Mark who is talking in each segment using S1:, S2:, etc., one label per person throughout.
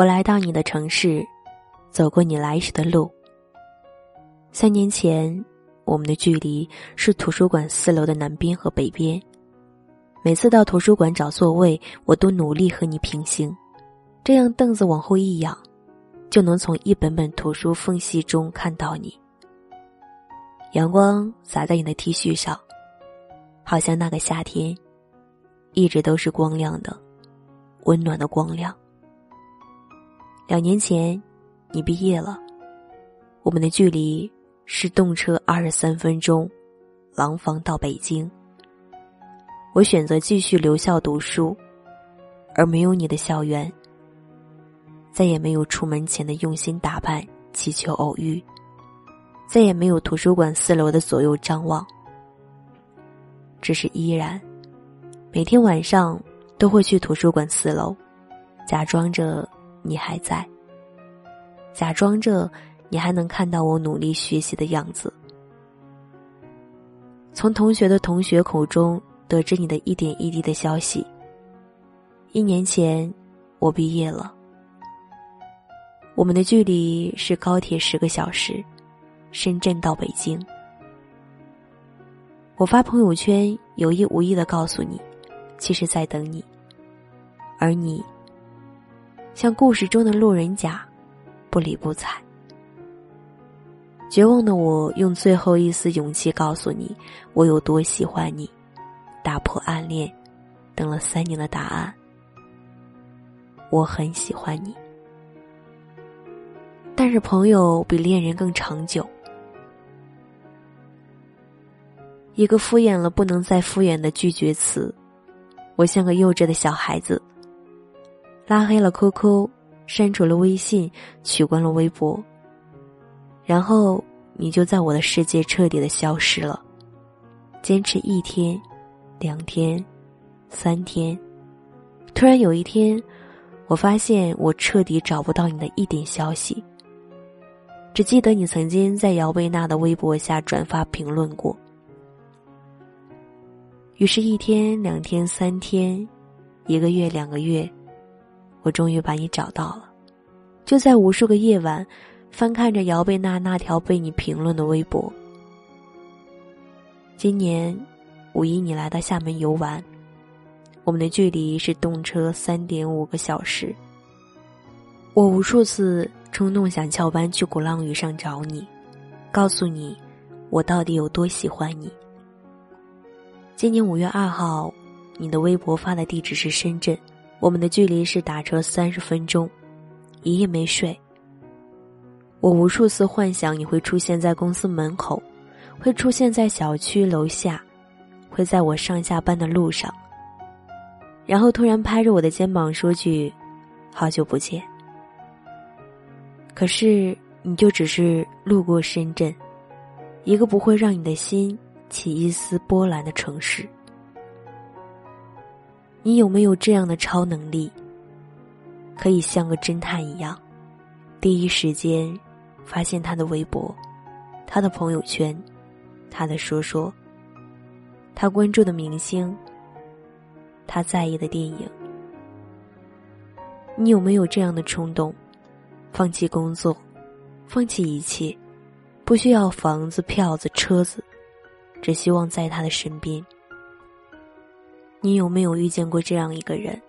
S1: 我来到你的城市，走过你来时的路。三年前，我们的距离是图书馆四楼的南边和北边。每次到图书馆找座位，我都努力和你平行，这样凳子往后一仰，就能从一本本图书缝隙中看到你。阳光洒在你的 T 恤上，好像那个夏天，一直都是光亮的，温暖的光亮。两年前，你毕业了，我们的距离是动车二十三分钟，廊坊到北京。我选择继续留校读书，而没有你的校园。再也没有出门前的用心打扮，祈求偶遇；再也没有图书馆四楼的左右张望。只是依然，每天晚上都会去图书馆四楼，假装着你还在，假装着你还能看到我努力学习的样子。从同学的同学口中。得知你的一点一滴的消息。一年前，我毕业了。我们的距离是高铁十个小时，深圳到北京。我发朋友圈，有意无意的告诉你，其实在等你。而你，像故事中的路人甲，不理不睬。绝望的我，用最后一丝勇气告诉你，我有多喜欢你。打破暗恋，等了三年的答案。我很喜欢你，但是朋友比恋人更长久。一个敷衍了不能再敷衍的拒绝词，我像个幼稚的小孩子。拉黑了 QQ，删除了微信，取关了微博，然后你就在我的世界彻底的消失了。坚持一天。两天，三天，突然有一天，我发现我彻底找不到你的一点消息。只记得你曾经在姚贝娜的微博下转发评论过。于是，一天、两天、三天，一个月、两个月，我终于把你找到了。就在无数个夜晚，翻看着姚贝娜那条被你评论的微博。今年。五一，你来到厦门游玩，我们的距离是动车三点五个小时。我无数次冲动想翘班去鼓浪屿上找你，告诉你我到底有多喜欢你。今年五月二号，你的微博发的地址是深圳，我们的距离是打车三十分钟，一夜没睡。我无数次幻想你会出现在公司门口，会出现在小区楼下。会在我上下班的路上，然后突然拍着我的肩膀说句：“好久不见。”可是你就只是路过深圳，一个不会让你的心起一丝波澜的城市。你有没有这样的超能力，可以像个侦探一样，第一时间发现他的微博、他的朋友圈、他的说说？他关注的明星，他在意的电影，你有没有这样的冲动？放弃工作，放弃一切，不需要房子、票子、车子，只希望在他的身边。你有没有遇见过这样一个人？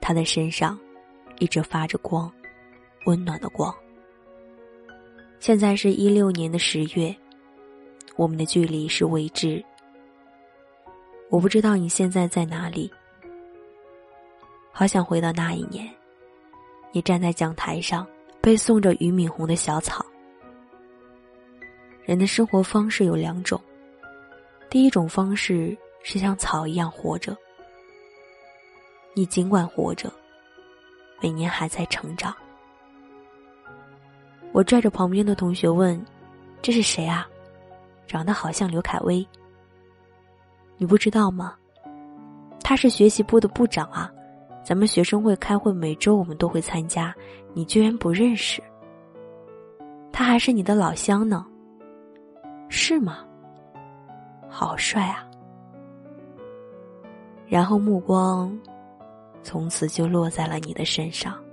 S1: 他的身上一直发着光，温暖的光。现在是一六年的十月，我们的距离是未知。我不知道你现在在哪里，好想回到那一年，你站在讲台上背诵着俞敏洪的小草。人的生活方式有两种，第一种方式是像草一样活着，你尽管活着，每年还在成长。我拽着旁边的同学问：“这是谁啊？长得好像刘恺威。”你不知道吗？他是学习部的部长啊，咱们学生会开会每周我们都会参加，你居然不认识？他还是你的老乡呢，是吗？好帅啊！然后目光从此就落在了你的身上。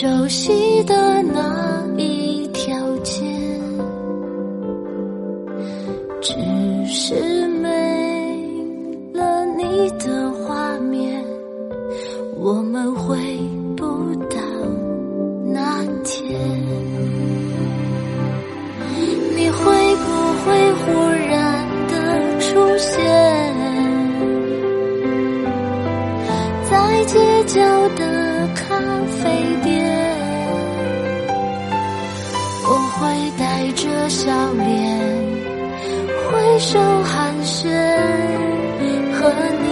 S2: 熟悉的那一条街只是没了你的画面我们回不到笑脸挥手寒暄和你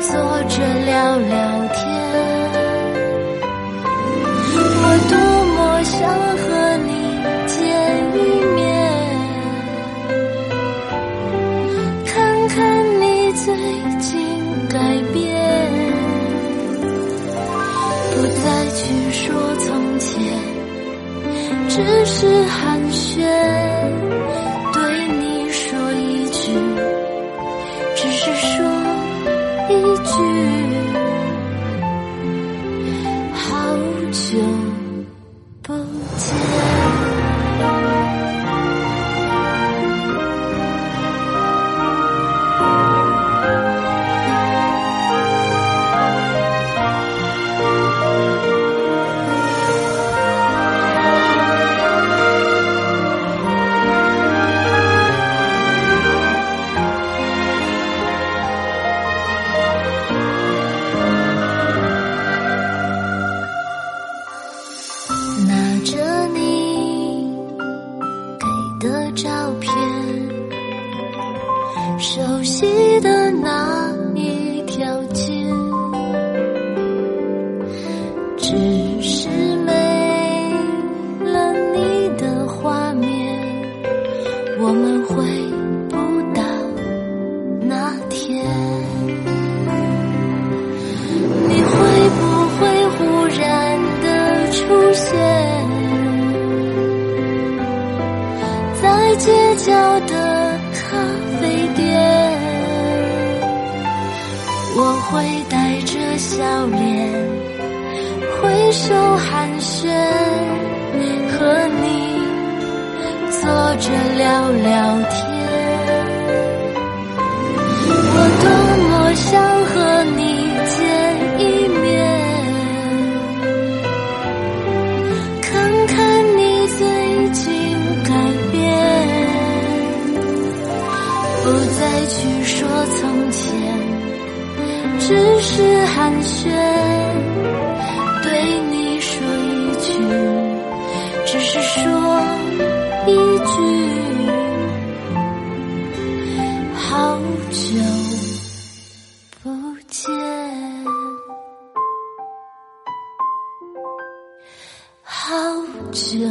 S2: 坐着聊聊去。笑脸挥手寒暄和你坐着聊聊天。好久。